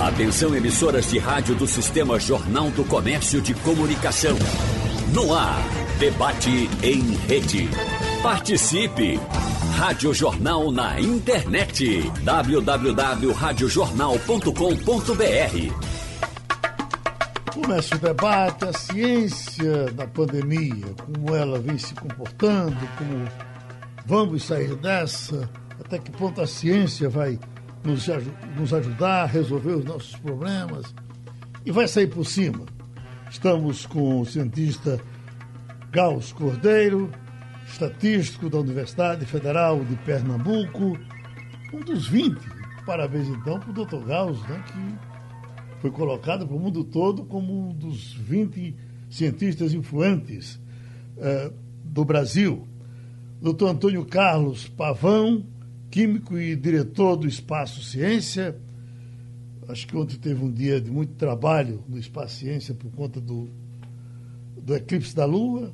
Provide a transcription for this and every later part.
Atenção emissoras de rádio do Sistema Jornal do Comércio de Comunicação. No ar, debate em rede. Participe! Rádio Jornal na internet. www.radiojornal.com.br Começa o debate, a ciência da pandemia, como ela vem se comportando, como vamos sair dessa, até que ponto a ciência vai nos, nos ajudar a resolver os nossos problemas e vai sair por cima. Estamos com o cientista Gauss Cordeiro, estatístico da Universidade Federal de Pernambuco, um dos 20. Parabéns então para o Dr. Gauss, né, que foi colocado para o mundo todo como um dos 20 cientistas influentes uh, do Brasil. Dr. Antônio Carlos Pavão, químico e diretor do Espaço Ciência. Acho que ontem teve um dia de muito trabalho no Espaço Ciência por conta do, do eclipse da Lua,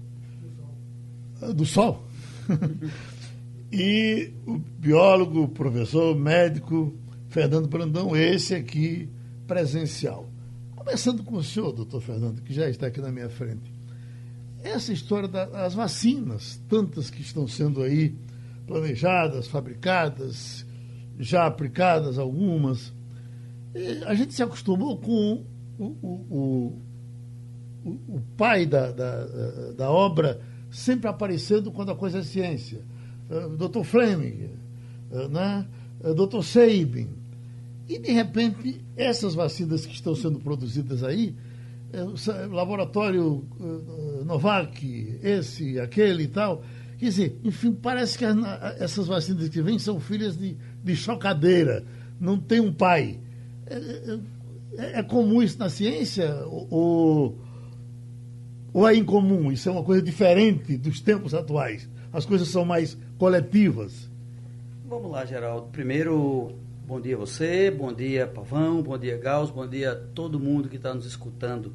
do Sol. e o biólogo, professor, médico Fernando Brandão, esse aqui presencial. Começando com o senhor, doutor Fernando, que já está aqui na minha frente. Essa história das vacinas, tantas que estão sendo aí planejadas, fabricadas, já aplicadas algumas. E a gente se acostumou com o, o, o, o pai da, da, da, obra sempre aparecendo quando a coisa é ciência. Uh, Dr. Fleming, uh, né? Uh, Dr. Sabin. E, de repente, essas vacinas que estão sendo produzidas aí, uh, laboratório Novak, esse, aquele e tal, Quer dizer, enfim, parece que essas vacinas que vêm são filhas de, de chocadeira, não tem um pai. É, é, é comum isso na ciência ou, ou é incomum? Isso é uma coisa diferente dos tempos atuais? As coisas são mais coletivas? Vamos lá, Geraldo. Primeiro, bom dia a você, bom dia Pavão, bom dia Gauss, bom dia a todo mundo que está nos escutando.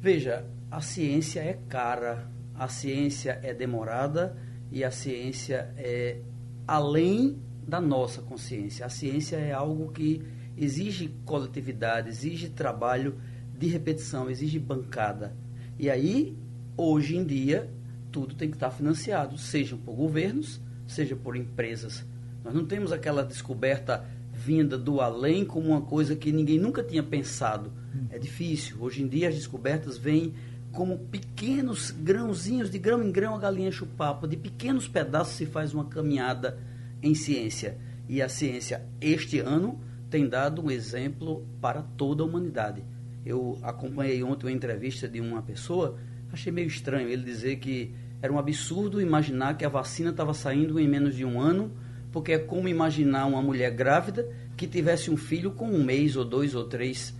Veja, a ciência é cara, a ciência é demorada e a ciência é além da nossa consciência. A ciência é algo que exige coletividade, exige trabalho de repetição, exige bancada. E aí, hoje em dia, tudo tem que estar financiado, seja por governos, seja por empresas. Nós não temos aquela descoberta vinda do além como uma coisa que ninguém nunca tinha pensado. É difícil. Hoje em dia as descobertas vêm como pequenos grãozinhos, de grão em grão a galinha chupapa, de pequenos pedaços se faz uma caminhada em ciência. E a ciência, este ano, tem dado um exemplo para toda a humanidade. Eu acompanhei ontem uma entrevista de uma pessoa, achei meio estranho ele dizer que era um absurdo imaginar que a vacina estava saindo em menos de um ano, porque é como imaginar uma mulher grávida que tivesse um filho com um mês ou dois ou três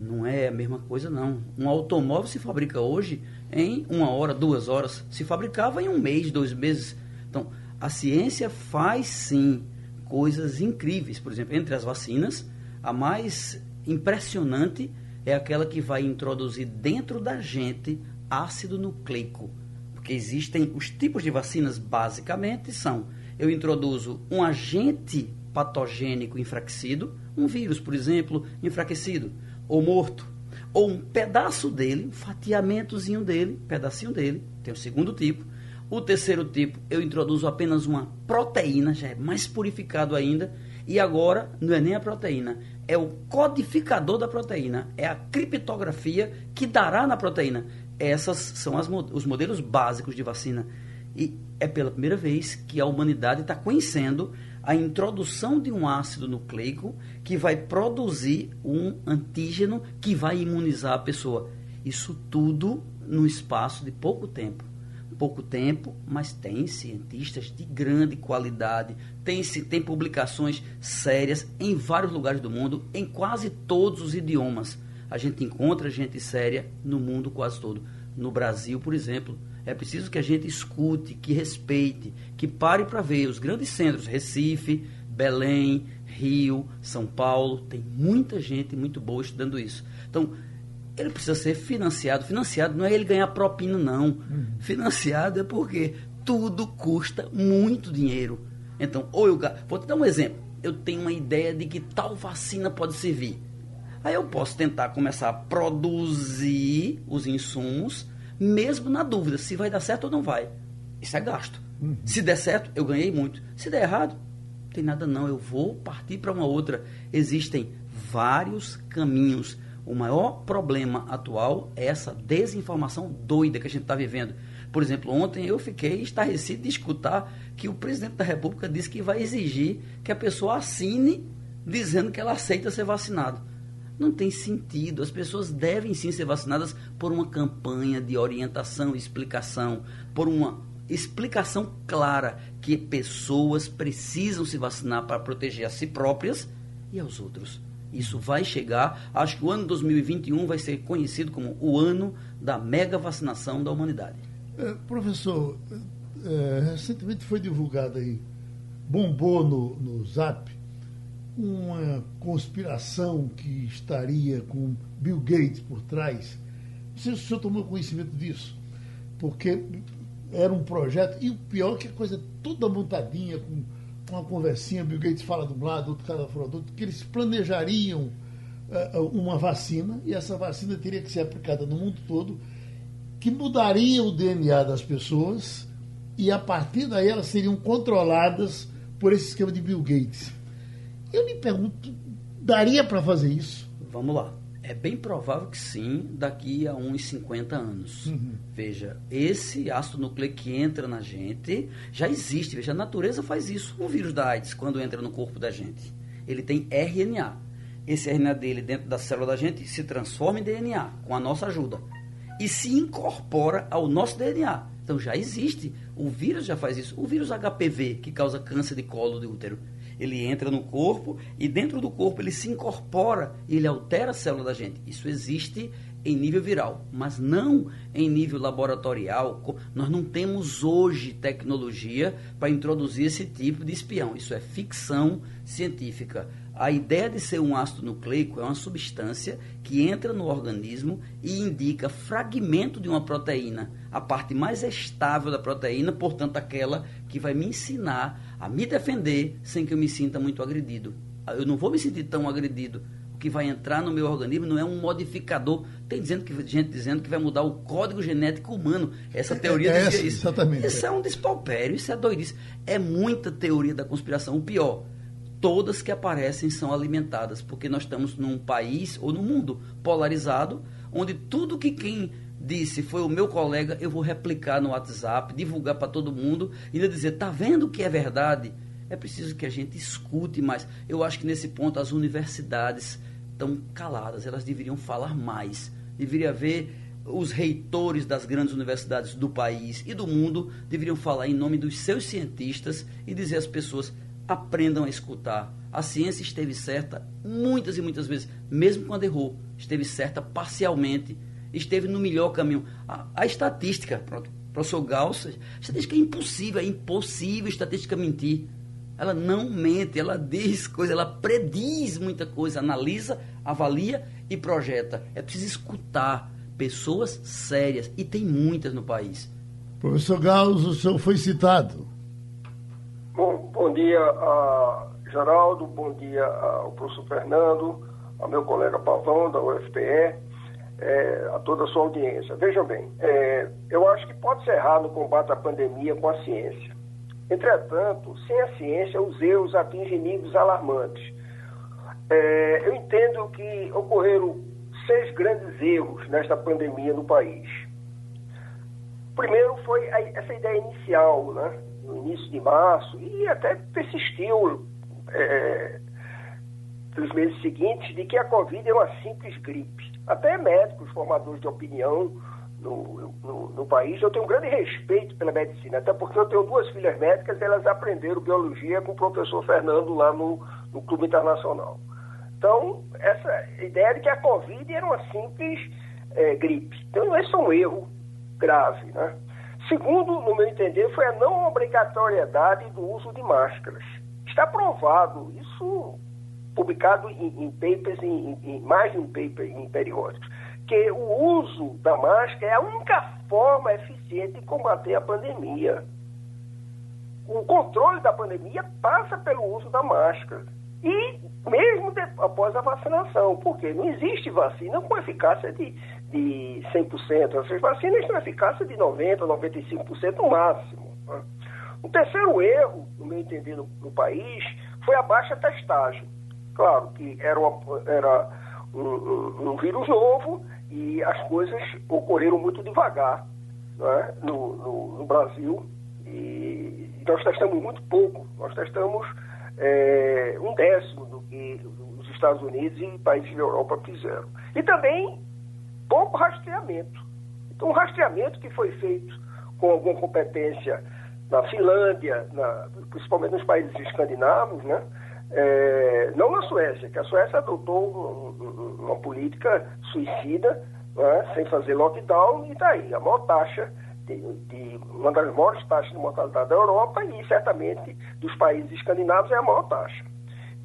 não é a mesma coisa, não. Um automóvel se fabrica hoje em uma hora, duas horas. Se fabricava em um mês, dois meses. Então, a ciência faz sim coisas incríveis. Por exemplo, entre as vacinas, a mais impressionante é aquela que vai introduzir dentro da gente ácido nucleico. Porque existem os tipos de vacinas, basicamente, são: eu introduzo um agente patogênico enfraquecido, um vírus, por exemplo, enfraquecido ou morto, ou um pedaço dele, um fatiamentozinho dele, pedacinho dele, tem o segundo tipo. O terceiro tipo, eu introduzo apenas uma proteína, já é mais purificado ainda, e agora não é nem a proteína, é o codificador da proteína, é a criptografia que dará na proteína. Essas são as, os modelos básicos de vacina. E é pela primeira vez que a humanidade está conhecendo a introdução de um ácido nucleico que vai produzir um antígeno que vai imunizar a pessoa. Isso tudo no espaço de pouco tempo. Pouco tempo, mas tem cientistas de grande qualidade, tem, tem publicações sérias em vários lugares do mundo, em quase todos os idiomas. A gente encontra gente séria no mundo quase todo. No Brasil, por exemplo, é preciso que a gente escute, que respeite, que pare para ver os grandes centros, Recife, Belém, Rio, São Paulo, tem muita gente muito boa estudando isso. Então, ele precisa ser financiado. Financiado não é ele ganhar propina, não. Uhum. Financiado é porque tudo custa muito dinheiro. Então, ou eu. Vou te dar um exemplo. Eu tenho uma ideia de que tal vacina pode servir. Aí eu posso tentar começar a produzir os insumos, mesmo na dúvida se vai dar certo ou não vai. Isso é gasto. Uhum. Se der certo, eu ganhei muito. Se der errado, não tem nada não, eu vou partir para uma outra. Existem vários caminhos. O maior problema atual é essa desinformação doida que a gente está vivendo. Por exemplo, ontem eu fiquei estarrecido de escutar que o presidente da República disse que vai exigir que a pessoa assine dizendo que ela aceita ser vacinado. Não tem sentido. As pessoas devem sim ser vacinadas por uma campanha de orientação, explicação, por uma explicação clara que pessoas precisam se vacinar para proteger a si próprias e aos outros. Isso vai chegar. Acho que o ano 2021 vai ser conhecido como o ano da mega vacinação da humanidade. É, professor, é, recentemente foi divulgado aí, bombou no, no Zap, uma conspiração que estaria com Bill Gates por trás. Não sei se o senhor tomou conhecimento disso, porque era um projeto, e o pior é que a coisa é toda montadinha, com uma conversinha, Bill Gates fala de um lado, outro cara fala do outro, que eles planejariam uh, uma vacina, e essa vacina teria que ser aplicada no mundo todo, que mudaria o DNA das pessoas, e a partir daí elas seriam controladas por esse esquema de Bill Gates. Eu me pergunto, daria para fazer isso? Vamos lá. É bem provável que sim, daqui a uns 50 anos. Uhum. Veja, esse ácido nucleico que entra na gente já existe. Veja, a natureza faz isso. O vírus da AIDS, quando entra no corpo da gente, ele tem RNA. Esse RNA dele, dentro da célula da gente, se transforma em DNA, com a nossa ajuda. E se incorpora ao nosso DNA. Então já existe. O vírus já faz isso. O vírus HPV, que causa câncer de colo de útero, ele entra no corpo e dentro do corpo ele se incorpora e ele altera a célula da gente. Isso existe em nível viral, mas não em nível laboratorial. Nós não temos hoje tecnologia para introduzir esse tipo de espião. Isso é ficção científica. A ideia de ser um ácido nucleico é uma substância que entra no organismo e indica fragmento de uma proteína, a parte mais estável da proteína, portanto, aquela que vai me ensinar a me defender sem que eu me sinta muito agredido. Eu não vou me sentir tão agredido. O que vai entrar no meu organismo não é um modificador. Tem dizendo que, gente dizendo que vai mudar o código genético humano. Essa teoria é, dizia isso. Exatamente. Isso é um despalpério, isso é doidice. É muita teoria da conspiração. O pior, todas que aparecem são alimentadas, porque nós estamos num país ou num mundo polarizado, onde tudo que quem disse, foi o meu colega, eu vou replicar no WhatsApp, divulgar para todo mundo e ainda dizer, tá vendo que é verdade? É preciso que a gente escute mais. Eu acho que nesse ponto as universidades estão caladas, elas deveriam falar mais. Deveria haver os reitores das grandes universidades do país e do mundo deveriam falar em nome dos seus cientistas e dizer às pessoas aprendam a escutar. A ciência esteve certa muitas e muitas vezes, mesmo quando errou, esteve certa parcialmente esteve no melhor caminho. A, a estatística, pronto, professor Gauss, estatística é impossível, é impossível estatística mentir. Ela não mente, ela diz coisas, ela prediz muita coisa, analisa, avalia e projeta. É preciso escutar pessoas sérias, e tem muitas no país. Professor Gauss, o senhor foi citado. Bom, bom dia, uh, Geraldo, bom dia ao professor Fernando, ao meu colega Pavão, da UFPE é, a toda a sua audiência. Vejam bem, é, eu acho que pode ser errado no combate à pandemia com a ciência. Entretanto, sem a ciência, os erros atingem níveis alarmantes. É, eu entendo que ocorreram seis grandes erros nesta pandemia no país. Primeiro foi a, essa ideia inicial, né, no início de março, e até persistiu é, nos meses seguintes, de que a Covid é uma simples gripe até médicos, formadores de opinião no, no, no, país. Eu tenho um grande respeito pela medicina, até porque eu tenho duas filhas médicas e elas aprenderam biologia com o professor Fernando lá no, no Clube Internacional. Então, essa ideia de que a Covid era uma simples é, gripe. Então, esse é um erro grave. Né? Segundo, no meu entender, foi a não obrigatoriedade do uso de máscaras. Está provado, isso publicado em, em papers, em, em, mais de um paper em periódicos, que o uso da máscara é a única forma eficiente de combater a pandemia. O controle da pandemia passa pelo uso da máscara. E mesmo após a vacinação. Porque não existe vacina com eficácia de, de 100%. Essas vacinas têm eficácia de 90%, 95% no máximo. Né? O terceiro erro, no meu entender, no, no, país, foi a baixa testagem. Claro que era, uma, era um, um, um, vírus novo e as coisas ocorreram muito devagar né? no, no, no Brasil. E nós testamos muito pouco. Nós testamos é, um décimo do que os Estados Unidos e países da Europa fizeram. E também pouco rastreamento. Então, um rastreamento que foi feito com alguma competência na Finlândia, na, principalmente nos países escandinavos, né? É, não na Suécia, que a Suécia adotou uma política suicida, né? sem fazer lockdown, e está aí, a maior taxa de, de, uma das maiores taxas de mortalidade da Europa e certamente dos países escandinavos é a maior taxa.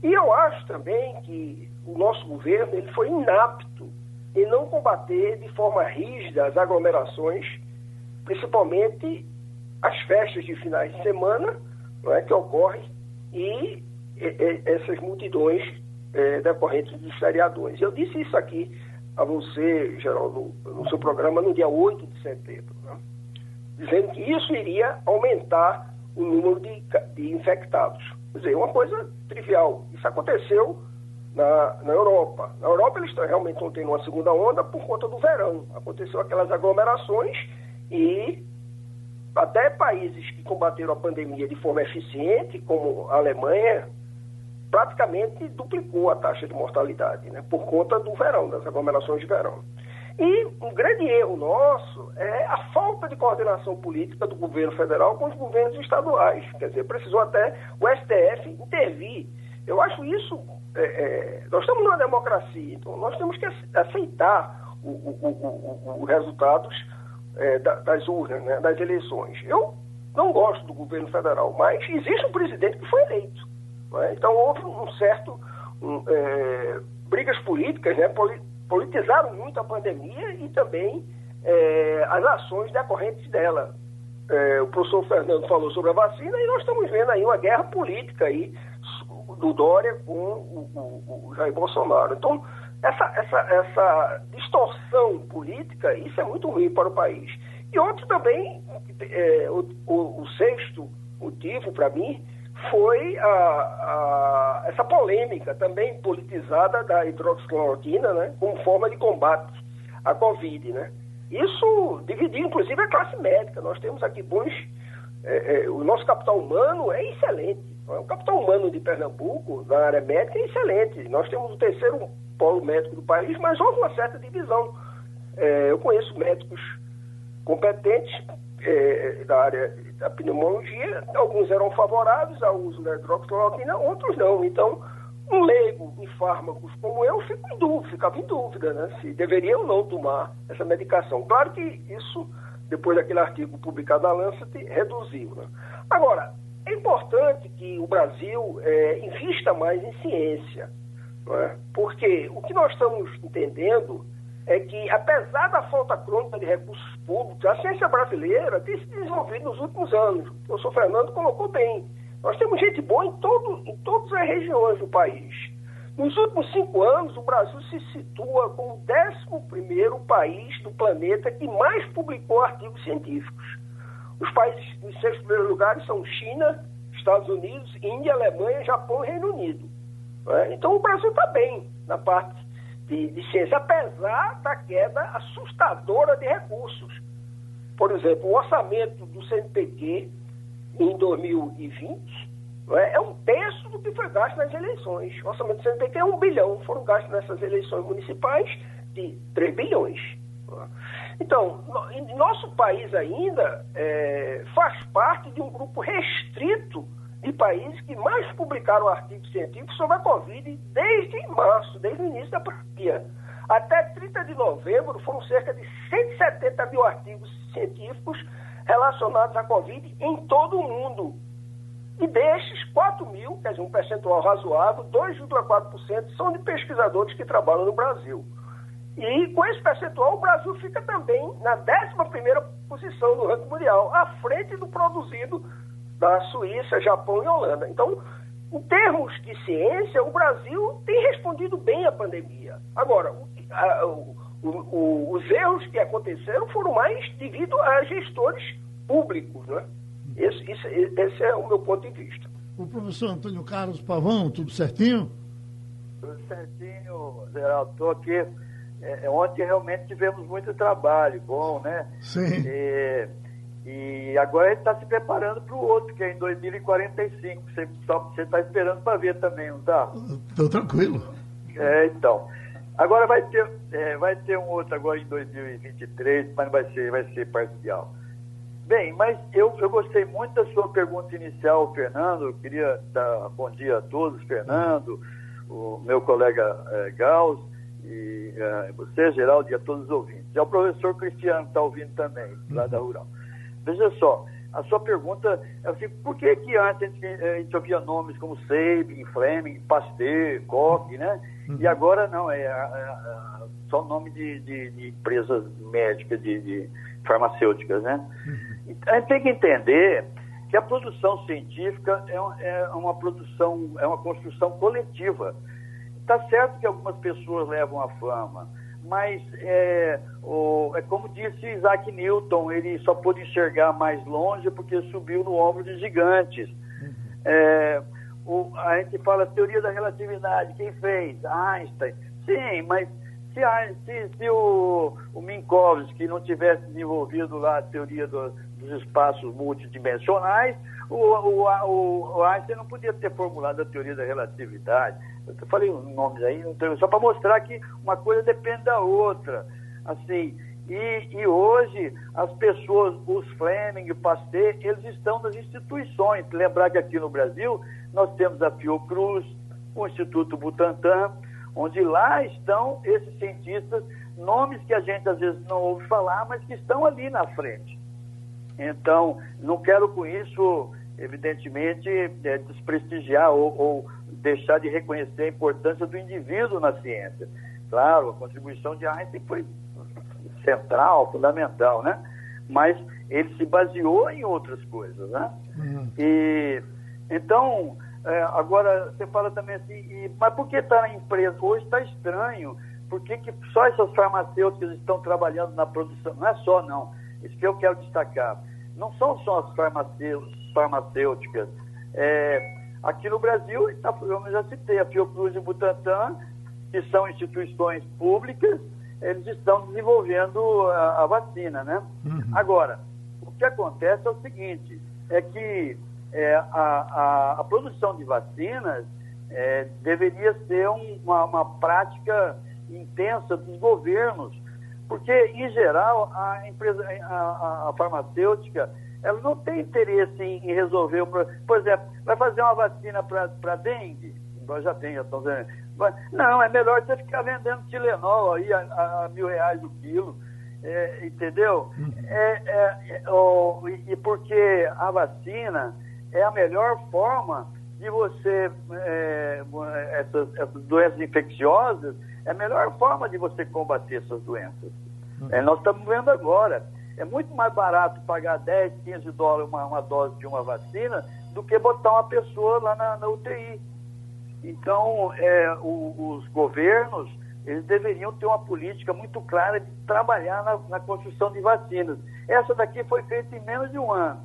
E eu acho também que o nosso governo ele foi inapto em não combater de forma rígida as aglomerações, principalmente as festas de finais de semana é, que ocorrem e, e, essas multidões é, decorrentes dos feriadões. Eu disse isso aqui a você, Geraldo, no seu programa no dia 8 de setembro? Dizendo que isso iria aumentar o número de, de infectados. Quer dizer, uma coisa trivial. Isso aconteceu na, na Europa. Na Europa eles realmente estão tendo uma segunda onda por conta do verão. Aconteceu aquelas aglomerações e até países que combateram a pandemia de forma eficiente, como a Alemanha, praticamente duplicou a taxa de mortalidade, né, por conta do verão, das aglomerações de verão. E um grande erro nosso é a falta de coordenação política do governo federal com os governos estaduais. Quer dizer, precisou até o STF intervir. Eu acho isso é, é, nós estamos numa democracia, então nós temos que aceitar os resultados é, da, das urnas, né, das eleições. Eu não gosto do governo federal, mas existe um presidente que foi eleito. É? Então houve um certo um, é, brigas políticas, né, politizaram muito a pandemia e também é, as ações decorrentes dela. É, o professor Fernando falou sobre a vacina e nós estamos vendo aí uma guerra política aí do Dória com o, o, o Jair Bolsonaro. Então, essa, essa, essa distorção política, isso é muito ruim para o país. E outro também, é, o, o, o, sexto motivo para mim, foi a, a, essa polêmica também politizada da hidroxicloroquina, né, como forma de combate à Covid, né. Isso dividiu, inclusive, a classe médica. Nós temos aqui bons... É, é, o nosso capital humano é excelente o capital humano de Pernambuco, na área médica, é excelente. Nós temos o terceiro polo médico do país, mas houve uma certa divisão. É, eu conheço médicos competentes é, da área da pneumologia, alguns eram favoráveis ao uso da hidroxicloroquina, outros não. Então, um leigo em fármacos como eu fico em dúvida, ficava em dúvida né, se deveria ou não tomar essa medicação. Claro que isso, depois daquele artigo publicado na Lancet, reduziu. Né? Agora, é importante que o Brasil é, invista mais em ciência, é? porque o que nós estamos entendendo é que, apesar da falta crônica de recursos públicos, a ciência brasileira tem se desenvolvido nos últimos anos. O professor Fernando colocou bem. Nós temos gente boa em, todo, em todas as regiões do país. Nos últimos cinco anos, o Brasil se situa como o 11 país do planeta que mais publicou artigos científicos. Os países nos seis primeiros lugares são China, Estados Unidos, Índia, Alemanha, Japão e Reino Unido. É? Então o Brasil está bem na parte de, de, ciência, apesar da queda assustadora de recursos. Por exemplo, o orçamento do CNPq em 2020 é? é, um terço do que foi gasto nas eleições. O orçamento do CNPq é um bilhão, foram gastos nessas eleições municipais de 3 bilhões. Então, nosso país ainda é, faz parte de um grupo restrito de países que mais publicaram artigos científicos sobre a Covid desde março, desde o início da pandemia. Até 30 de novembro foram cerca de 170 mil artigos científicos relacionados à Covid em todo o mundo. E destes, 4 mil, quer dizer, um percentual razoável, 2,4% são de pesquisadores que trabalham no Brasil. E com esse percentual, o Brasil fica também na 11 posição no ranking mundial, à frente do produzido da Suíça, Japão e Holanda. Então, em termos de ciência, o Brasil tem respondido bem à pandemia. Agora, a, o, o, os erros que aconteceram foram mais devido a gestores públicos. Né? Esse, esse, esse é o meu ponto de vista. O professor Antônio Carlos Pavão, tudo certinho? Tudo certinho, Geraldo. Estou aqui. É, ontem realmente tivemos muito trabalho, bom, né? Sim. E, e agora gente está se preparando para o outro, que é em 2045. Você está esperando para ver também, não está? Estou tranquilo. É, então. Agora vai ter, é, vai ter um outro agora em 2023, mas vai ser, vai ser parcial. Bem, mas eu, eu gostei muito da sua pergunta inicial, Fernando. Eu queria dar bom dia a todos, Fernando, o meu colega é, Gauss, e é, você, Geraldo, e a todos os ouvintes. E ao professor Cristiano, que está ouvindo também, lá da Rural. Veja só, a sua pergunta é assim, por que que antes a gente, a gente ouvia nomes como Sabin, Fleming, Pasteur, Koch, né? Uhum. E agora não, é, é, só nome de, de, de, empresas médicas, de, de farmacêuticas, né? Uhum. A gente tem que entender que a produção científica é, é uma produção, é uma construção coletiva. Está certo que algumas pessoas levam a fama, mas é, o, é como disse Isaac Newton, ele só pôde enxergar mais longe porque subiu no ombro de gigantes. Uhum. É, o, a gente fala teoria da relatividade, quem fez? Einstein. Sim, mas se, se, se o, o Minkowski não tivesse desenvolvido lá a teoria do, dos espaços multidimensionais, o, o, o, Einstein não podia ter formulado a teoria da relatividade. Eu falei nomes aí, só para mostrar que uma coisa depende da outra. Assim, e, e, hoje as pessoas, os Fleming, Pasteur, eles estão nas instituições. Lembrar que aqui no Brasil nós temos a Fiocruz, o Instituto Butantan, onde lá estão esses cientistas, nomes que a gente às vezes não ouve falar, mas que estão ali na frente. Então, não quero com isso, evidentemente, é, desprestigiar ou, ou deixar de reconhecer a importância do indivíduo na ciência. Claro, a contribuição de Einstein foi central, fundamental, né? Mas ele se baseou em outras coisas, né? Uhum. E então é, agora você fala também assim, e, mas por que está na empresa? Hoje está estranho. Por que, que só essas farmacêuticas estão trabalhando na produção? Não é só, não. Isso que eu quero destacar. Não são só as farmacêuticas. É, aqui no Brasil, tá, eu já citei, a Fiocruz e o Butantan, que são instituições públicas, eles estão desenvolvendo a, a vacina, né? Uhum. Agora, o que acontece é o seguinte, é que é, a, a, a, produção de vacinas é, deveria ser um, uma, uma prática intensa dos governos, porque, em geral, a empresa, a, a, farmacêutica, ela não tem interesse em, em resolver o problema. Por exemplo, vai fazer uma vacina para dengue? Nós já tem, já estão vendo. Não, é melhor você ficar vendendo Tilenol aí a, a, a mil reais o quilo. É, entendeu? Uhum. É, é, é, e porque a vacina é a melhor forma de você, é, essas, essas, doenças infecciosas, é a melhor forma de você combater essas doenças. Uhum. É, nós estamos vendo agora. É muito mais barato pagar 10, 15 dólares uma, uma dose de uma vacina do que botar uma pessoa lá na, na UTI. Então, é, o, os governos, eles deveriam ter uma política muito clara de trabalhar na, na construção de vacinas. Essa daqui foi feita em menos de um ano.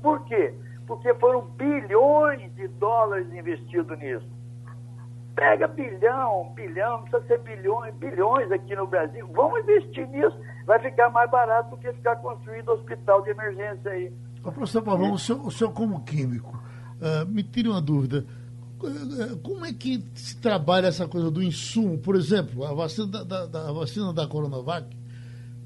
Por quê? porque foram bilhões de dólares investidos nisso. Pega bilhão, bilhão, não precisa ser bilhões, bilhões aqui no Brasil. Vamos investir nisso, vai ficar mais barato do que ficar construindo hospital de emergência aí. Ô, professor Pavão, o senhor, o senhor como químico, uh, me tire uma dúvida. Uh, como é que se trabalha essa coisa do insumo? Por exemplo, a vacina da, da, da vacina da Coronavac,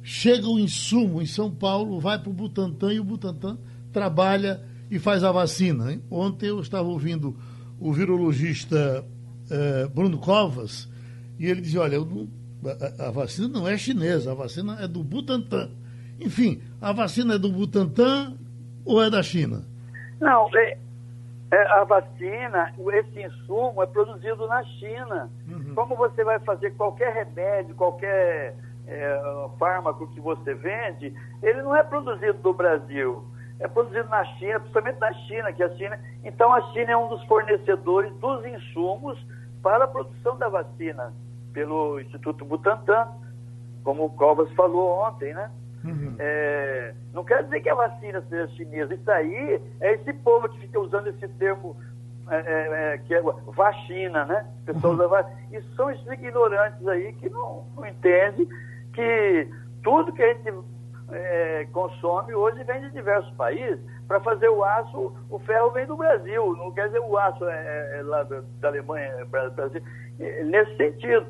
chega o insumo em São Paulo, vai para o Butantan e o Butantan trabalha e faz a vacina. Ontem eu estava ouvindo o virologista eh, Bruno Covas e ele dizia, olha, não, a, a, vacina não é chinesa, a vacina é do Butantan. Enfim, a vacina é do Butantan ou é da China? Não, é, é, a vacina, esse insumo é produzido na China. Uhum. Como você vai fazer qualquer remédio, qualquer é, fármaco que você vende, ele não é produzido no Brasil é produzido na China, principalmente na China, que a China. Então a China é um dos fornecedores dos insumos para a produção da vacina pelo Instituto Butantan, como o Covas falou ontem, né? Uhum. É, não quer dizer que a vacina seja chinesa. Isso aí é esse povo que fica usando esse termo é, é, é que é vacina, né? Pessoas uhum. E são esses ignorantes aí que não, não entendem que tudo que a gente é, consome hoje vem de diversos países. Para fazer o aço, o ferro vem do Brasil. Não quer dizer o aço é, é lá da, Alemanha, Brasil. Nesse sentido.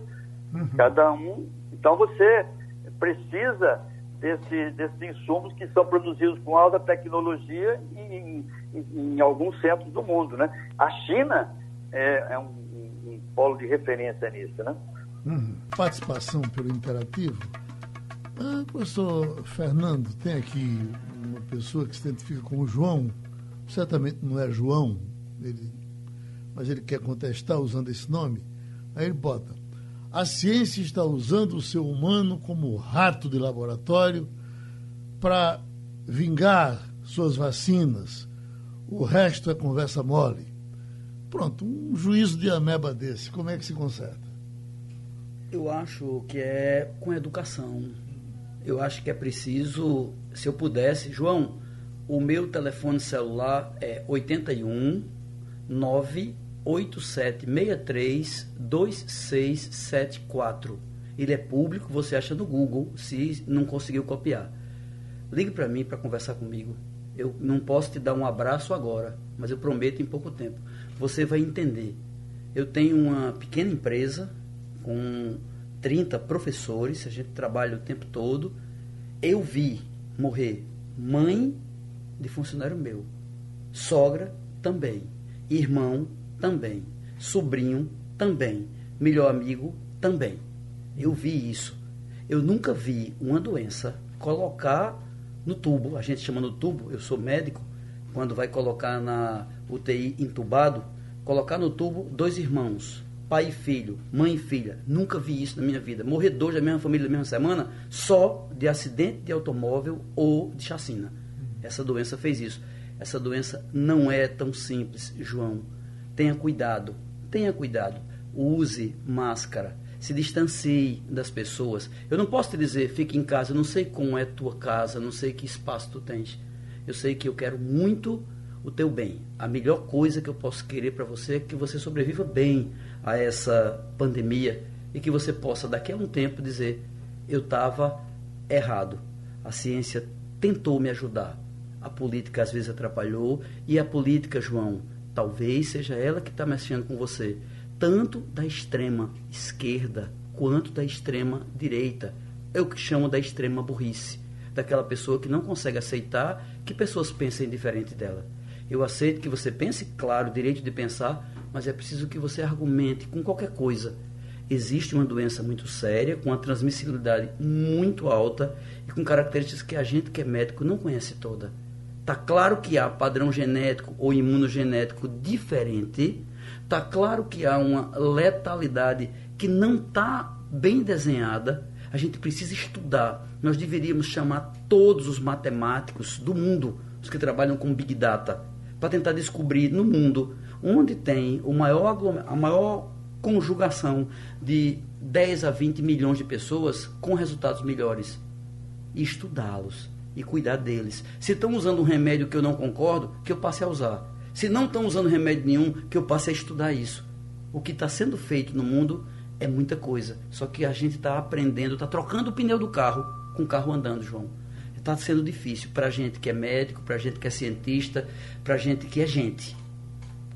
Uhum. Cada um. Então você precisa desse, desses insumos que são produzidos com alta tecnologia em, em, em alguns centros do mundo. Né? A China é, é um, um, polo de referência nisso. Né? Uhum. Participação pelo Interativo. Ah, professor Fernando, tem aqui pessoa que se identifica como João, certamente não é João, ele, mas ele quer contestar usando esse nome. Aí ele bota: a ciência está usando o ser humano como rato de laboratório para vingar suas vacinas. O resto é conversa mole. Pronto, um juízo de ameba desse, como é que se conserta? Eu acho que é com educação. Eu acho que é preciso, se eu pudesse, João, o meu telefone celular é 81 9 8763-2674. Ele é público, você acha no Google, se não conseguiu copiar. Ligue para mim para conversar comigo. Eu não posso te dar um abraço agora, mas eu prometo em pouco tempo. Você vai entender. Eu tenho uma pequena empresa com 30 professores, a gente trabalha o tempo todo. Eu vi morrer mãe de funcionário meu, sogra também, irmão também. Sobrinho, também. Melhor amigo, também. Eu vi isso. Eu nunca vi uma doença colocar no tubo, a gente chama no tubo, eu sou médico, quando vai colocar na UTI entubado, colocar no tubo dois irmãos, pai e filho, mãe e filha. Nunca vi isso na minha vida. Morrer dois da mesma família na mesma semana, só de acidente de automóvel ou de chacina. Essa doença fez isso. Essa doença não é tão simples, João. Tenha cuidado, tenha cuidado. Use máscara. Se distancie das pessoas. Eu não posso te dizer, fique em casa, eu não sei como é tua casa, não sei que espaço tu tens. Eu sei que eu quero muito o teu bem. A melhor coisa que eu posso querer para você é que você sobreviva bem a essa pandemia e que você possa daqui a um tempo dizer: eu estava errado. A ciência tentou me ajudar. A política às vezes atrapalhou e a política, João, Talvez seja ela que está mexendo com você, tanto da extrema esquerda quanto da extrema direita. É o que chamo da extrema burrice, daquela pessoa que não consegue aceitar que pessoas pensem diferente dela. Eu aceito que você pense, claro, direito de pensar, mas é preciso que você argumente com qualquer coisa. Existe uma doença muito séria, com uma transmissibilidade muito alta e com características que a gente que é médico não conhece toda. Está claro que há padrão genético ou imunogenético diferente. Está claro que há uma letalidade que não está bem desenhada. A gente precisa estudar. Nós deveríamos chamar todos os matemáticos do mundo, os que trabalham com Big Data, para tentar descobrir no mundo onde tem o maior, a maior conjugação de 10 a 20 milhões de pessoas com resultados melhores e estudá-los e cuidar deles. Se estão usando um remédio que eu não concordo, que eu passe a usar. Se não estão usando remédio nenhum, que eu passe a estudar isso. O que está sendo feito no mundo é muita coisa. Só que a gente está aprendendo, está trocando o pneu do carro com o carro andando, João. Está sendo difícil para a gente que é médico, para a gente que é cientista, para a gente que é gente.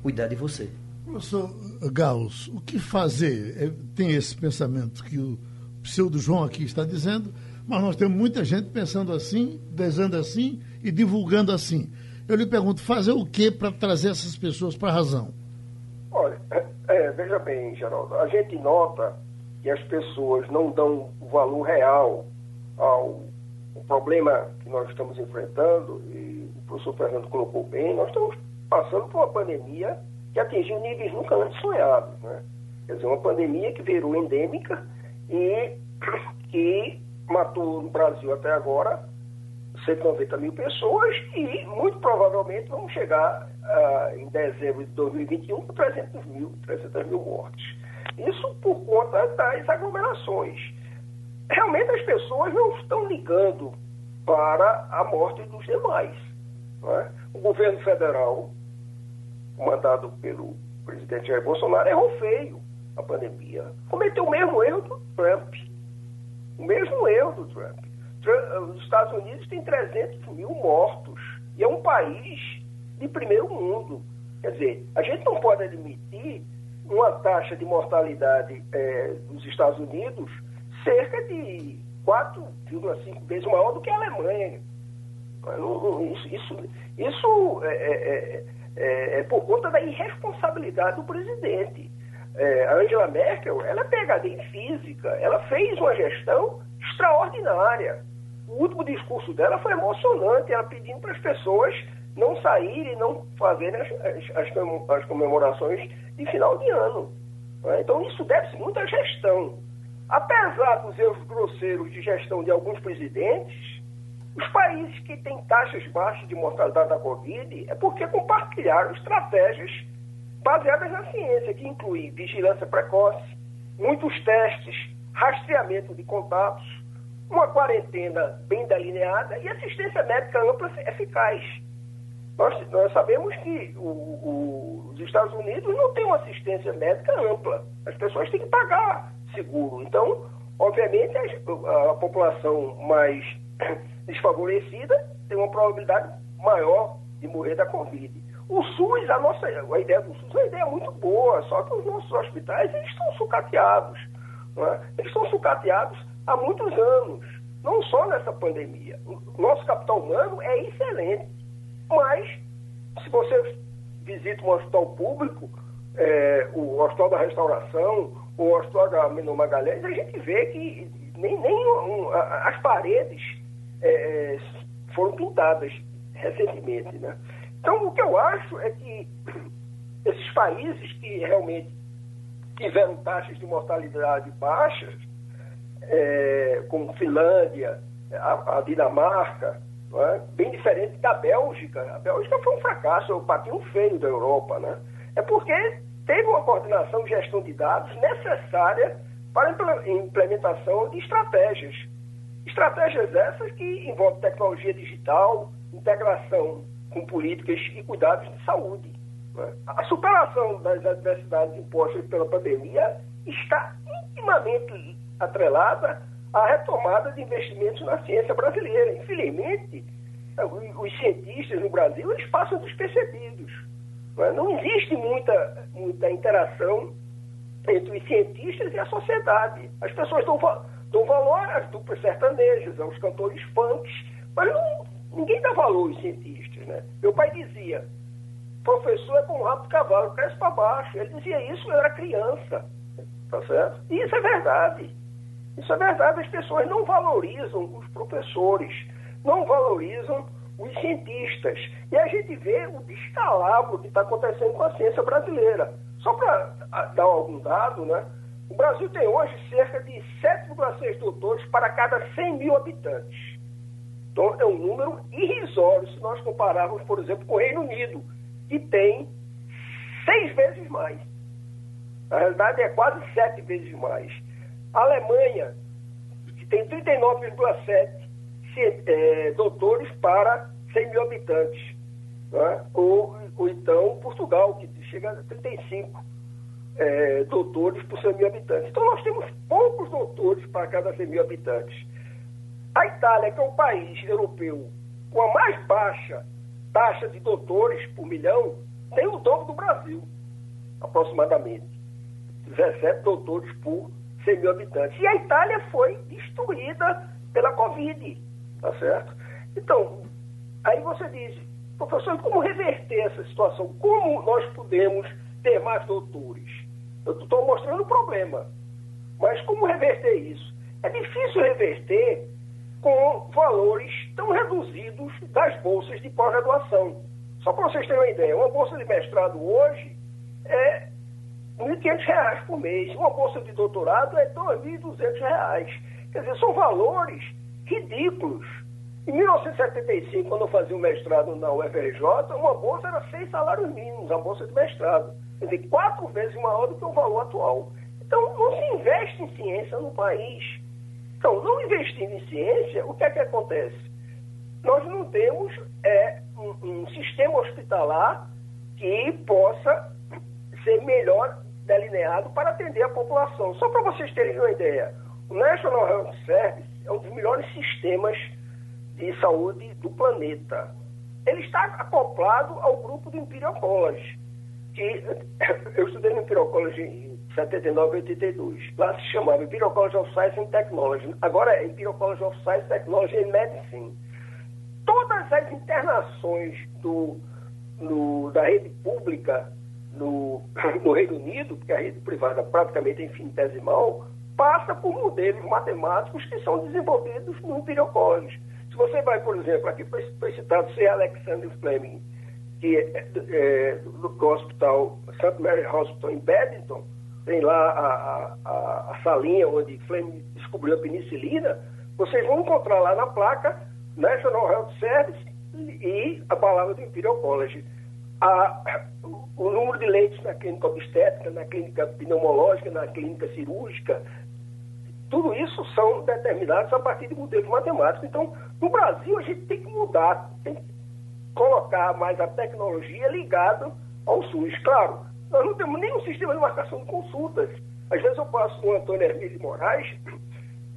Cuidar de você. Professor Gauss, o que fazer? É, tem esse pensamento que o pseudo João aqui está dizendo, mas nós temos muita gente pensando assim, desejando assim e divulgando assim. Eu lhe pergunto, fazer o que para trazer essas pessoas para a razão? Olha, é, é, veja bem, Geraldo, a gente nota que as pessoas não dão o valor real ao, ao problema que nós estamos enfrentando, e o professor Fernando colocou bem, nós estamos passando por uma pandemia que atingiu níveis nunca antes sonhados. Né? Quer dizer, uma pandemia que virou endêmica e que matou no Brasil até agora 190 mil pessoas e muito provavelmente vamos chegar ah, em dezembro de 2021 com 300 mil, 300 mil mortes. Isso por conta das aglomerações. Realmente as pessoas não estão ligando para a morte dos demais. É? O governo federal, comandado pelo presidente Jair Bolsonaro, errou feio a pandemia. Cometeu o mesmo erro do Trump. O mesmo erro do Trump. Os Estados Unidos têm 300 mil mortos e é um país de primeiro mundo. Quer dizer, a gente não pode admitir uma taxa de mortalidade é, dos Estados Unidos cerca de 4,5 vezes maior do que a Alemanha. Isso, isso, isso é, é, é, é por conta da irresponsabilidade do presidente. É, a Angela Merkel, ela é PhD em física, ela fez uma gestão extraordinária. O último discurso dela foi emocionante, ela pedindo para as pessoas não saírem, não fazerem as, as, as comemorações de final de ano. Né? Então isso deve-se muito à gestão. Apesar dos erros grosseiros de gestão de alguns presidentes, os países que têm taxas baixas de mortalidade da Covid é porque compartilharam estratégias baseadas na ciência, que inclui vigilância precoce, muitos testes, rastreamento de contatos, uma quarentena bem delineada e assistência médica ampla eficaz. Nós, nós sabemos que o, o, os Estados Unidos não têm uma assistência médica ampla. As pessoas têm que pagar seguro. Então, obviamente, a, a população mais desfavorecida tem uma probabilidade maior de morrer da Covid. O SUS, a nossa a ideia do SUS é uma ideia muito boa, só que os nossos hospitais eles estão sucateados. É? Eles estão sucateados há muitos anos, não só nessa pandemia. O nosso capital humano é excelente, mas se você visita um hospital público, é, o Hospital da Restauração, o Hospital da Menor Magalhães, a gente vê que nem, nem um, as paredes é, foram pintadas recentemente, né? Então, o que eu acho é que esses países que realmente tiveram taxas de mortalidade baixas, é, como Finlândia, a, a Dinamarca, é? bem diferente da Bélgica. A Bélgica foi um fracasso, o patinho feio da Europa. Né? É porque teve uma coordenação de gestão de dados necessária para a implementação de estratégias. Estratégias essas que envolvem tecnologia digital, integração com políticas e cuidados de saúde. Né? A superação das adversidades impostas pela pandemia está intimamente atrelada à retomada de investimentos na ciência brasileira. Infelizmente, os cientistas no Brasil eles passam despercebidos. Né? Não existe muita, muita interação entre os cientistas e a sociedade. As pessoas dão, dão valor às duplas sertanejas, aos cantores funks, mas não, ninguém dá valor aos cientistas. Né? Meu pai dizia, professor é como um rabo de cavalo, cresce para baixo. Ele dizia isso eu era criança. Tá certo? E isso é verdade. Isso é verdade. As pessoas não valorizam os professores, não valorizam os cientistas. E a gente vê o descalabro que está acontecendo com a ciência brasileira. Só para dar algum dado, né? O Brasil tem hoje cerca de 7,6 doutores para cada 100 mil habitantes. Então, é um número irrisório se nós compararmos, por exemplo, com o Reino Unido, que tem seis vezes mais. Na realidade, é quase sete vezes mais. A Alemanha, que tem 39,7 é, doutores para 100 mil habitantes. Né? Ou, ou então Portugal, que chega a 35 é, doutores por 100 mil habitantes. Então, nós temos poucos doutores para cada 100 mil habitantes. A Itália, que é o país europeu com a mais baixa taxa de doutores por milhão, tem o dobro do Brasil, aproximadamente. 17 doutores por 100 mil habitantes. E a Itália foi destruída pela Covid, tá certo? Então, aí você diz, professor, como reverter essa situação? Como nós podemos ter mais doutores? Eu estou mostrando o problema. Mas como reverter isso? É difícil reverter com valores tão reduzidos das bolsas de pós-graduação. Só para vocês terem uma ideia, uma bolsa de mestrado hoje é R$ 1.500 por mês, uma bolsa de doutorado é R$ 2.200. Quer dizer, são valores ridículos. Em 1975, quando eu fazia o mestrado na UFRJ, uma bolsa era seis salários mínimos, a bolsa de mestrado. Quer dizer, quatro vezes maior do que o valor atual. Então, não se investe em ciência no país. Então, não investindo em ciência, o que é que acontece? Nós não temos é, um, um sistema hospitalar que possa ser melhor delineado para atender a população. Só para vocês terem uma ideia, o National Health Service é um dos melhores sistemas de saúde do planeta. Ele está acoplado ao grupo do Imperial College, que eu estudei no Imperial College em 79 e 82. Lá se chamava Imperial College of Science and Technology. Agora é Imperial College of Science, Technology and Medicine. Todas as internações do, no, da rede pública no, no Reino Unido, porque a rede privada praticamente é infinitesimal, passa por modelos matemáticos que são desenvolvidos no Imperial College. Se você vai, por exemplo, aqui foi, citado Sir Alexander Fleming, que é, é do, do hospital, St. Mary Hospital em Paddington, tem lá a, a, a, salinha onde Fleming descobriu a penicilina, vocês vão encontrar lá na placa National Health Service e a palavra do Imperial College. A, o número de leitos na clínica obstétrica, na clínica pneumológica, na clínica cirúrgica, tudo isso são determinados a partir de modelos matemáticos. Então, no Brasil, a gente tem que mudar, tem que colocar mais a tecnologia ligada ao SUS. Claro, nós não temos nenhum sistema de marcação de consultas. Às vezes eu passo no Antônio Hermílio Moraes,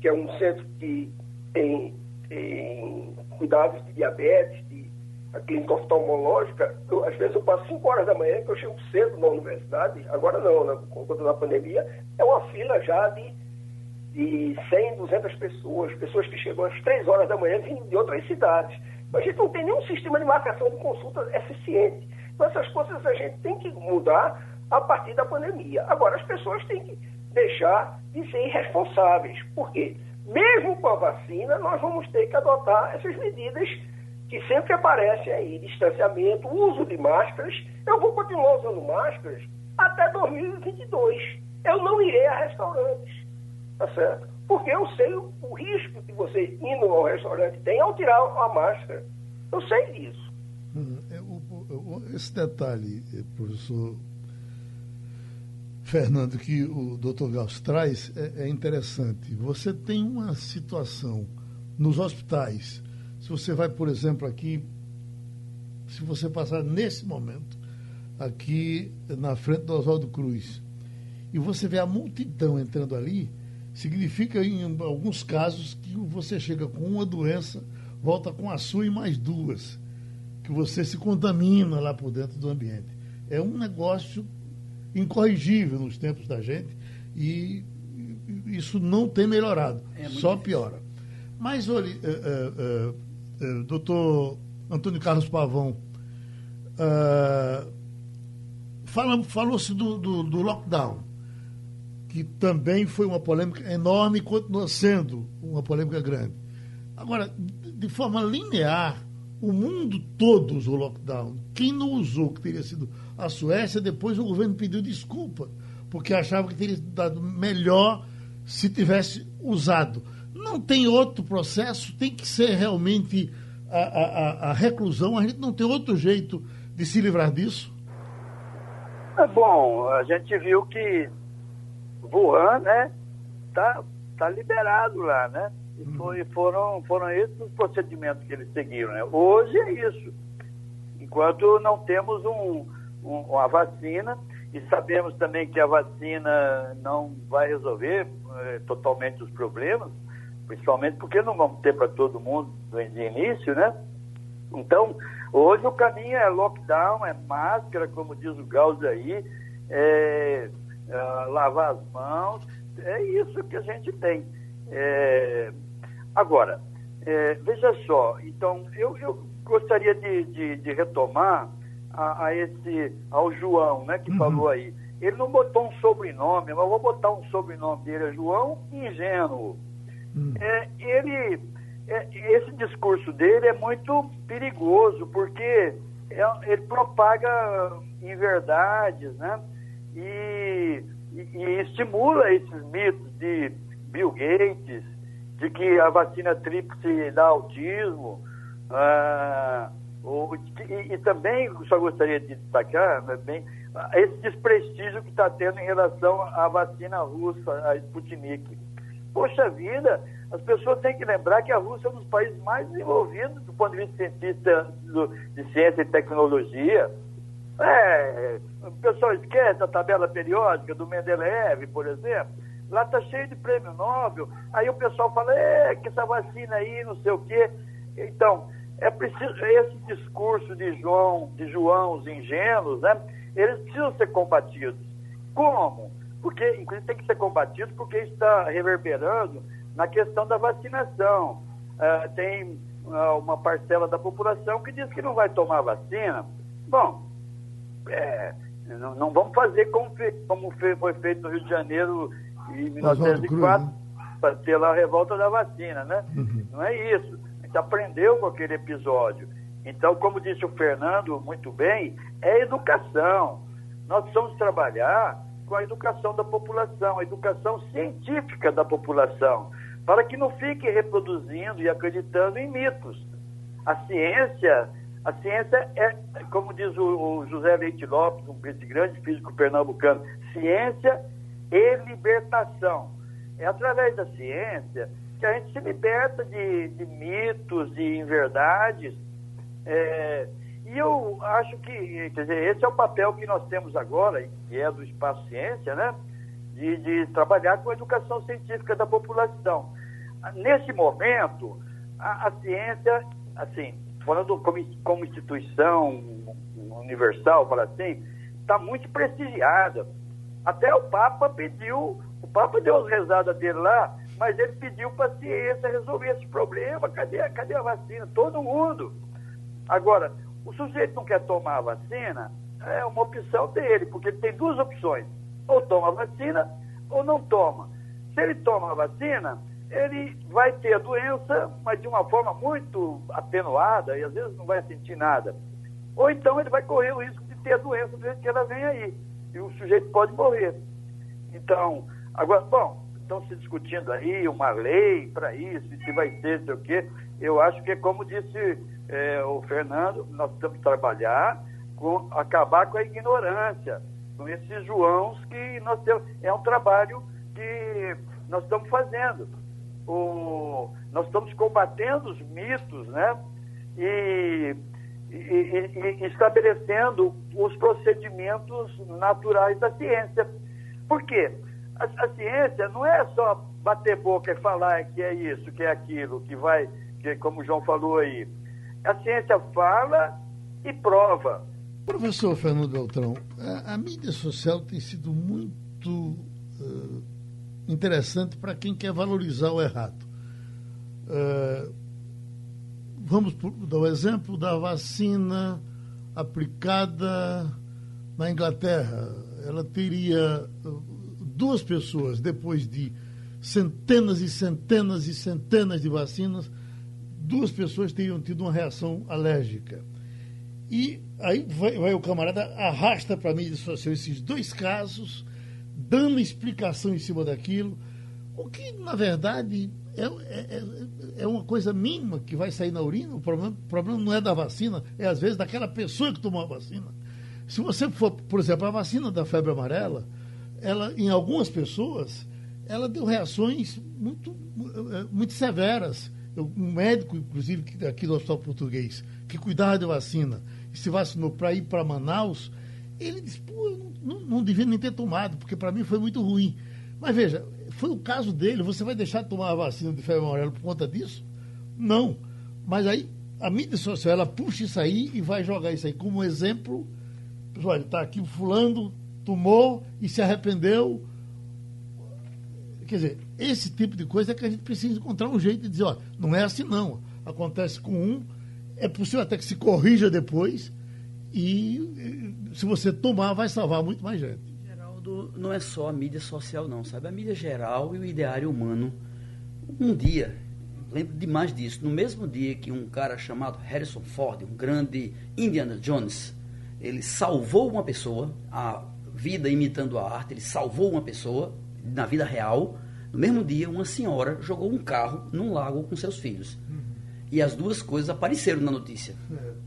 que é um centro que tem, tem cuidados de diabetes, de a clínica oftalmológica, eu, às vezes eu passo 5 horas da manhã, que eu chego cedo na universidade, agora não, né, com conta da pandemia, é uma fila já de de 100, 200 pessoas, pessoas que chegam às 3 horas da manhã vindo de outras cidades. Mas a gente não tem nenhum sistema de marcação de consulta eficiente. Então, essas coisas a gente tem que mudar a partir da pandemia. Agora, as pessoas têm que deixar de ser irresponsáveis. Por quê? Mesmo com a vacina, nós vamos ter que adotar essas medidas que sempre aparecem aí: distanciamento, uso de máscaras. Eu vou continuar usando máscaras até 2022. Eu não irei a restaurantes Tá certo? Porque eu sei o, o risco que você indo ao restaurante tem ao tirar a máscara. Eu sei disso. Hum, é, esse detalhe, eh, professor Fernando, que o doutor Gauss traz é, é interessante. Você tem uma situação nos hospitais. Se você vai, por exemplo, aqui, se você passar nesse momento, aqui na frente do Oswaldo Cruz, e você vê a multidão entrando ali, significa, em alguns casos, que você chega com uma doença, volta com a sua e mais duas, que você se contamina lá por dentro do ambiente. É um negócio incorrigível nos tempos da gente e isso não tem melhorado, é só difícil. piora. Mas, olha, é, é, é, doutor Antônio Carlos Pavão, falou-se do, do, do lockdown que também foi uma polêmica enorme e continua sendo uma polêmica grande. Agora, de forma linear, o mundo todo usou lockdown. Quem não usou, que teria sido a Suécia, depois o governo pediu desculpa, porque achava que teria dado melhor se tivesse usado. Não tem outro processo, tem que ser realmente a, a, a reclusão, a gente não tem outro jeito de se livrar disso? É bom, a gente viu que Wuhan, né? Tá, tá liberado lá, né? E uhum. foi, foram, foram esses os procedimentos que eles seguiram. Né? Hoje é isso. Enquanto não temos um, um, uma vacina, e sabemos também que a vacina não vai resolver é, totalmente os problemas, principalmente porque não vamos ter para todo mundo de início, né? Então, hoje o caminho é lockdown, é máscara, como diz o Gauss aí, é uh, lavar as mãos, é isso que a gente tem. É, agora, é, veja só, então eu, eu gostaria de, de, de retomar a, a, esse, ao João, né, que uhum. falou aí. Ele não botou um sobrenome, mas eu vou botar um sobrenome dele, é João Ingênuo. Uhum. É, ele, é, esse discurso dele é muito perigoso, porque é, ele propaga inverdades, né? E, e, e estimula esses mitos de Bill Gates de que a vacina tríplice dá autismo. Ah, o, e, e, também só gostaria de destacar né, bem, esse desprestígio que está tendo em relação à vacina russa, a Sputnik. Poxa vida, as pessoas têm que lembrar que a Rússia é um dos países mais desenvolvidos do ponto de vista cientista, de ciência e tecnologia. É, o pessoal esquece a tabela periódica do Mendeleev, por exemplo. Lá está cheio de prêmio Nobel. Aí o pessoal fala, é, que essa vacina aí, não sei o quê. Então, é preciso, esse discurso de João, de Joãos ingênuos, né? Eles precisam ser combatidos. Como? Porque, inclusive, tem que ser combatido porque está reverberando na questão da vacinação. Uh, tem uh, uma parcela da população que diz que não vai tomar vacina. Bom, é, não, não, vamos fazer como, fe, como fe, foi feito no Rio de Janeiro em 1904, para ter lá a revolta da vacina, né? Uhum. Não é isso. A gente aprendeu com aquele episódio. Então, como disse o Fernando muito bem, é educação. Nós precisamos trabalhar com a educação da população, a educação científica da população, para que não fique reproduzindo e acreditando em mitos. A ciência, a ciência é, como diz o, o José Leite Lopes, um grande físico pernambucano, ciência e libertação. É através da ciência que a gente se liberta de, de mitos, de inverdades. É, e eu acho que, quer dizer, esse é o papel que nós temos agora, que é do Espaço Ciência, né? De, de trabalhar com a educação científica da população. Nesse momento, a, a ciência, assim, falando como, como instituição universal, para assim, está muito prestigiada até o Papa pediu, o Papa deu as rezadas dele lá, mas ele pediu para a ciência resolver esse problema. Cadê, cadê a vacina? Todo mundo. Agora, o sujeito não quer tomar a vacina, é uma opção dele, porque ele tem duas opções. Ou toma a vacina ou não toma. Se ele toma a vacina, ele vai ter a doença, mas de uma forma muito atenuada e às vezes não vai sentir nada. Ou então ele vai correr o risco de ter a doença do jeito que ela vem aí e o sujeito pode morrer. Então, agora, bom, estão se discutindo aí uma lei para isso, se vai ser, sei o quê. Eu acho que como disse é, o Fernando, nós que trabalhar com acabar com a ignorância, com esses Joãos que nós temos. É um trabalho que nós estamos fazendo. O, nós estamos combatendo os mitos, né? E e, e, estabelecendo os procedimentos naturais da ciência. Por quê? A, a, ciência não é só bater boca e falar que é isso, que é aquilo, que vai, que, como o João falou aí. A ciência fala e prova. Professor Fernando Beltrão, a, a mídia social tem sido muito uh, interessante para quem quer valorizar o errado. Uh, vamos dar o exemplo da vacina aplicada na Inglaterra. Ela teria uh, duas pessoas, depois de centenas e centenas e centenas de vacinas, duas pessoas teriam tido uma reação alérgica. E aí vai, vai o camarada, arrasta para a mídia social esses dois casos, dando explicação em cima daquilo, o que, na verdade, é, é, é, é, uma coisa mínima que vai sair na urina. O problema, o problema não é da vacina, é às vezes daquela pessoa que tomou a vacina. Se você for, por exemplo, a vacina da febre amarela, ela, em algumas pessoas, ela deu reações muito, muito severas. Eu, um médico, inclusive, aqui do Hospital Português, que cuidava de vacina e se vacinou para ir para Manaus, ele disse, pô, eu não, não, não devia nem ter tomado, porque para mim foi muito ruim. Mas veja, foi o caso dele. Você vai deixar de tomar a vacina de febre amarela por conta disso? Não. Mas aí a mídia social ela puxa isso aí e vai jogar isso aí como exemplo. Ele está aqui, fulano tomou e se arrependeu. Quer dizer, esse tipo de coisa é que a gente precisa encontrar um jeito de dizer, ó, não é assim não. Acontece com um, é possível até que se corrija depois e se você tomar vai salvar muito mais gente não é só a mídia social, não, sabe? A mídia geral e o ideário humano. Um dia, lembro demais disso, no mesmo dia que um cara chamado Harrison Ford, um grande Indiana Jones, ele salvou uma pessoa, a vida imitando a arte, ele salvou uma pessoa na vida real, No mesmo dia, uma senhora jogou um carro num lago com seus filhos. E as duas coisas apareceram na notícia.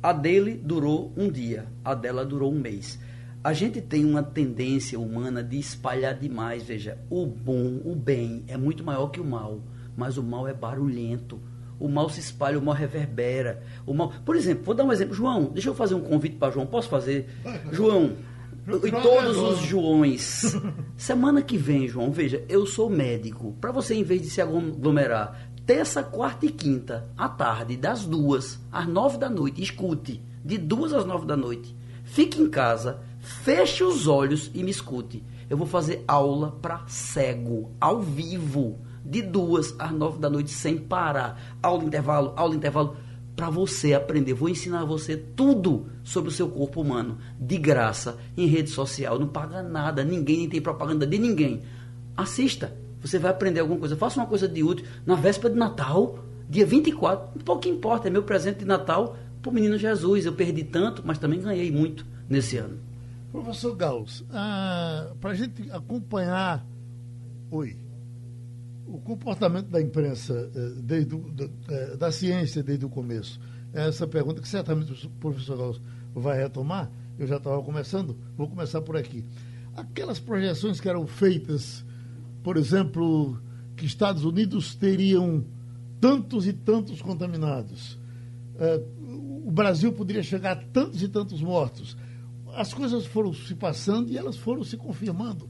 A dele durou um dia, a dela durou um mês. A gente tem uma tendência humana de espalhar demais. Veja, o bom, o bem é muito maior que o mal, mas o mal é barulhento. O mal se espalha, o mal reverbera. O mal... Por exemplo, vou dar um exemplo. João, deixa eu fazer um convite para João. Posso fazer? João, e todos os Joões. Semana que vem, João, veja, eu sou médico. Para você, em vez de se aglomerar, terça, quarta e quinta, à tarde, das duas às nove da noite, escute. De duas às nove da noite. Fique em casa, feche os olhos e me escute. Eu vou fazer aula para cego, ao vivo, de duas às nove da noite, sem parar. Aula intervalo, aula intervalo para você aprender. Vou ensinar você tudo sobre o seu corpo humano, de graça, em rede social. Não paga nada, ninguém nem tem propaganda de ninguém. Assista, você vai aprender alguma coisa. Faça uma coisa de útil. Na véspera de Natal, dia 24, pouco importa, é meu presente de Natal para o menino Jesus. Eu perdi tanto, mas também ganhei muito nesse ano. Professor Gauss, ah, para a gente acompanhar. Oi o comportamento da imprensa eh, desde o, da, eh, da, ciência desde o começo? Essa pergunta que certamente o professor Gauss vai retomar, eu já estava começando, vou começar por aqui. Aquelas projeções que eram feitas, por exemplo, que Estados Unidos teriam tantos e tantos contaminados, eh, o Brasil poderia chegar a tantos e tantos mortos. As coisas foram se passando e elas foram se confirmando.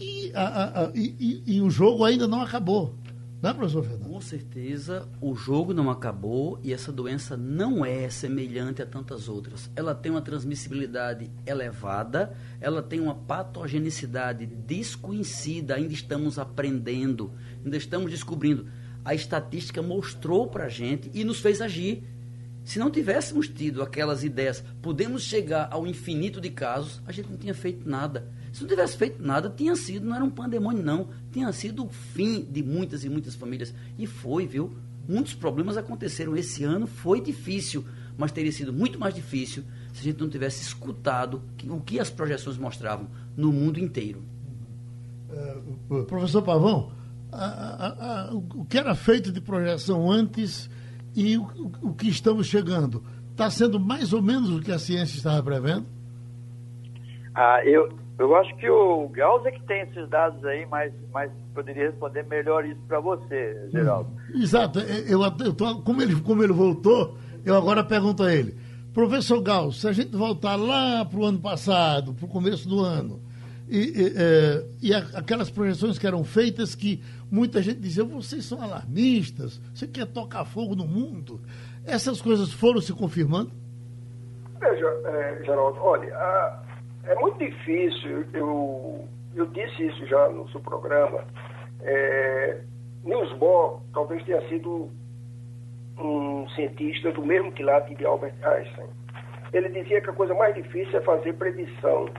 E, a, a, e, e, e o jogo ainda não acabou. Não é, professor Fernando? Com certeza, o jogo não acabou e essa doença não é semelhante a tantas outras. Ela tem uma transmissibilidade elevada, ela tem uma patogenicidade desconhecida, ainda estamos aprendendo, ainda estamos descobrindo. A estatística mostrou para a gente e nos fez agir. Se não tivéssemos tido aquelas ideias, podemos chegar ao infinito de casos, a gente não tinha feito nada. Se não tivesse feito nada, tinha sido, não era um pandemônio, não. Tinha sido o fim de muitas e muitas famílias. E foi, viu? Muitos problemas aconteceram esse ano, foi difícil, mas teria sido muito mais difícil se a gente não tivesse escutado o que as projeções mostravam no mundo inteiro. Uh, professor Pavão, a, a, a, o que era feito de projeção antes e o, o que estamos chegando, está sendo mais ou menos o que a ciência estava prevendo? Ah, eu, eu acho que o Gauss é que tem esses dados aí, mas, mas poderia responder melhor isso para você, Geraldo. Hum, exato. Eu, eu tô, como, ele, como ele voltou, eu agora pergunto a ele. Professor Gauss, se a gente voltar lá para o ano passado, para o começo do ano, e, e, é, e, aquelas projeções que eram feitas que muita gente dizia, vocês são alarmistas, você quer tocar fogo no mundo. Essas coisas foram se confirmando? Veja, é, Geraldo, olha, a é muito difícil, eu, eu disse isso já no seu programa. É, Niels Bohr talvez tenha sido um cientista do mesmo quilate de Albert Einstein. Ele dizia que a coisa mais difícil é fazer predição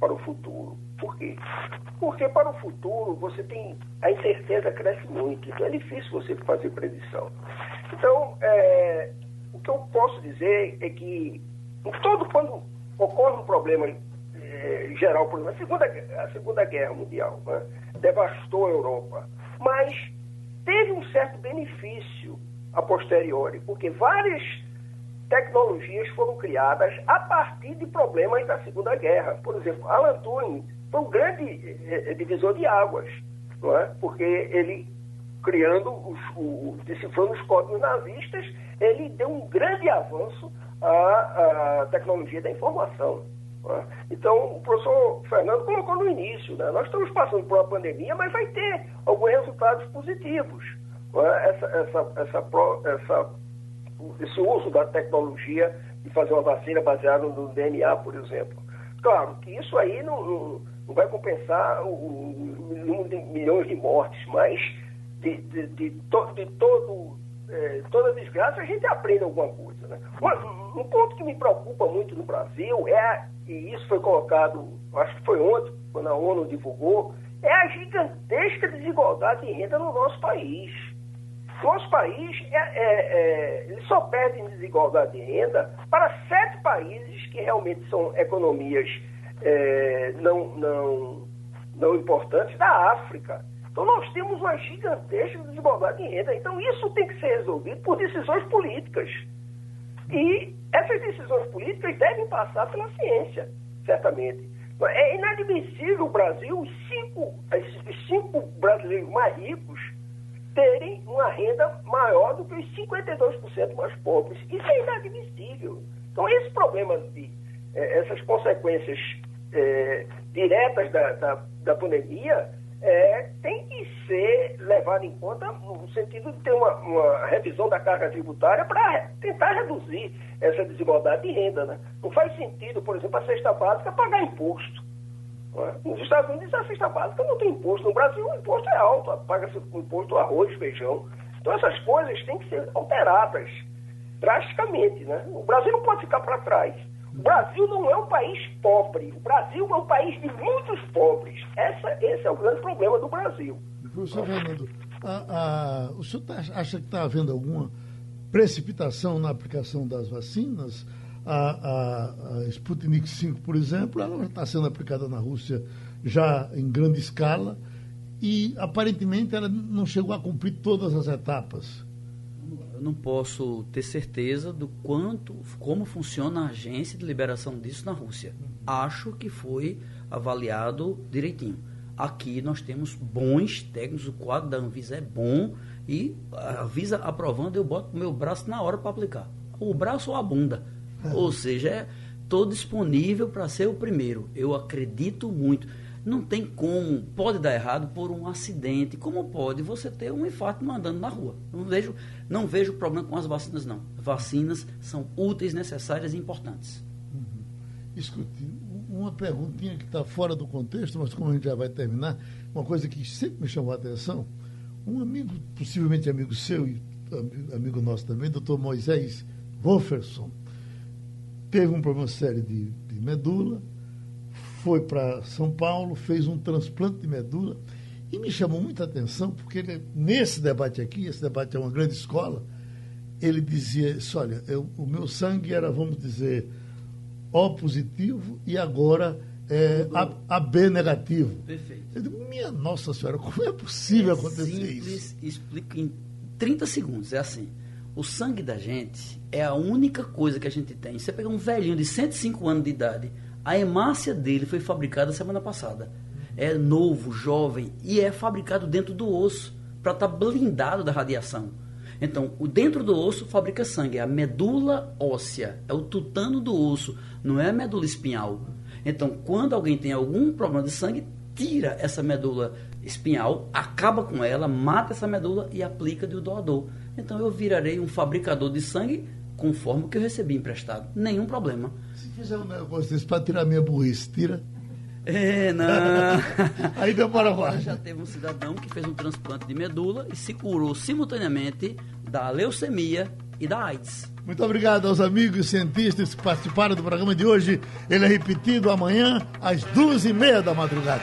para o futuro. Por quê? Porque para o futuro você tem. A incerteza cresce muito, então é difícil você fazer predição. Então, é, o que eu posso dizer é que todo quando ocorre um problema eh, geral, por exemplo, a Segunda, a segunda Guerra Mundial né, devastou a Europa, mas teve um certo benefício a posteriori, porque várias tecnologias foram criadas a partir de problemas da Segunda Guerra. Por exemplo, Alan Turing foi um grande eh, divisor de águas, é? porque ele, criando, os, o, decifrando os códigos nazistas, ele deu um grande avanço à, à tecnologia da informação. Né? Então, o professor Fernando colocou no início, né? nós estamos passando por uma pandemia, mas vai ter alguns resultados positivos. Né? Essa, essa, essa, essa, esse uso da tecnologia de fazer uma vacina baseada no DNA, por exemplo. Claro que isso aí não, não, vai compensar o, o, de milhões de mortes, mas de, de, de, to, de todo, é, toda desgraça a gente aprende alguma coisa. Né? Um, um ponto que me preocupa muito no Brasil é e isso foi colocado, acho que foi ontem, quando a ONU divulgou, é a gigantesca desigualdade de renda no nosso país. Nosso país é, é, é, ele só perde em desigualdade de renda para sete países que realmente são economias é, não, não, não importantes da África. Então nós temos uma gigantesca desigualdade de renda. Então isso tem que ser resolvido por decisões políticas. E essas decisões políticas devem passar pela ciência, certamente. É inadmissível o Brasil, os cinco, os cinco brasileiros mais ricos, terem uma renda maior do que os 52% mais pobres. Isso é inadmissível. Então, esse problema de eh, essas consequências eh, diretas da, da, da pandemia é, tem que ser levado em conta no sentido de ter uma, uma revisão da carga tributária para tentar reduzir essa desigualdade de renda. Né? Não faz sentido, por exemplo, a cesta básica pagar imposto. É? Nos Estados Unidos, a cesta básica não tem imposto. No Brasil, o imposto é alto, paga-se imposto arroz, feijão. Então, essas coisas têm que ser alteradas drasticamente. Né? O Brasil não pode ficar para trás. O Brasil não é um país pobre. O Brasil é um país de muitos pobres. Essa, esse é o grande problema do Brasil. Professor Fernando, a, a, o senhor tá, acha que está havendo alguma precipitação na aplicação das vacinas? A, a, a Sputnik V, por exemplo, ela está sendo aplicada na Rússia já em grande escala e aparentemente ela não chegou a cumprir todas as etapas eu não posso ter certeza do quanto, como funciona a agência de liberação disso na Rússia. Acho que foi avaliado direitinho. Aqui nós temos bons técnicos, o quadro da Anvisa é bom e a Anvisa aprovando, eu boto o meu braço na hora para aplicar. O braço ou a bunda. É. Ou seja, estou é, disponível para ser o primeiro. Eu acredito muito. Não tem como, pode dar errado por um acidente, como pode você ter um infarto andando na rua. Não vejo, não vejo problema com as vacinas, não. Vacinas são úteis, necessárias e importantes. Uhum. Escute, uma perguntinha que está fora do contexto, mas como a gente já vai terminar, uma coisa que sempre me chamou a atenção, um amigo, possivelmente amigo seu e amigo nosso também, doutor Moisés Wolferson, teve um problema sério de, de medula, foi para São Paulo, fez um transplante de medula e me chamou muita atenção, porque ele, nesse debate aqui, esse debate é uma grande escola, ele dizia isso, olha, eu, o meu sangue era, vamos dizer, O positivo e agora é AB negativo. Perfeito. Eu digo, minha Nossa Senhora, como é possível é acontecer simples, isso? Explico em 30 segundos, é assim. O sangue da gente é a única coisa que a gente tem. Você pega um velhinho de 105 anos de idade, a hemácia dele foi fabricada semana passada. É novo, jovem e é fabricado dentro do osso para estar tá blindado da radiação. Então, o dentro do osso fabrica sangue, é a medula óssea, é o tutano do osso, não é a medula espinhal. Então, quando alguém tem algum problema de sangue, tira essa medula espinhal, acaba com ela, mata essa medula e aplica de o doador. Então, eu virarei um fabricador de sangue conforme o que eu recebi emprestado. Nenhum problema. Fizer um negócio desse para tirar minha burrice, tira. É, não. Aí demora mais. Já teve um cidadão que fez um transplante de medula e se curou simultaneamente da leucemia e da AIDS. Muito obrigado aos amigos cientistas que participaram do programa de hoje. Ele é repetido amanhã às duas e meia da madrugada.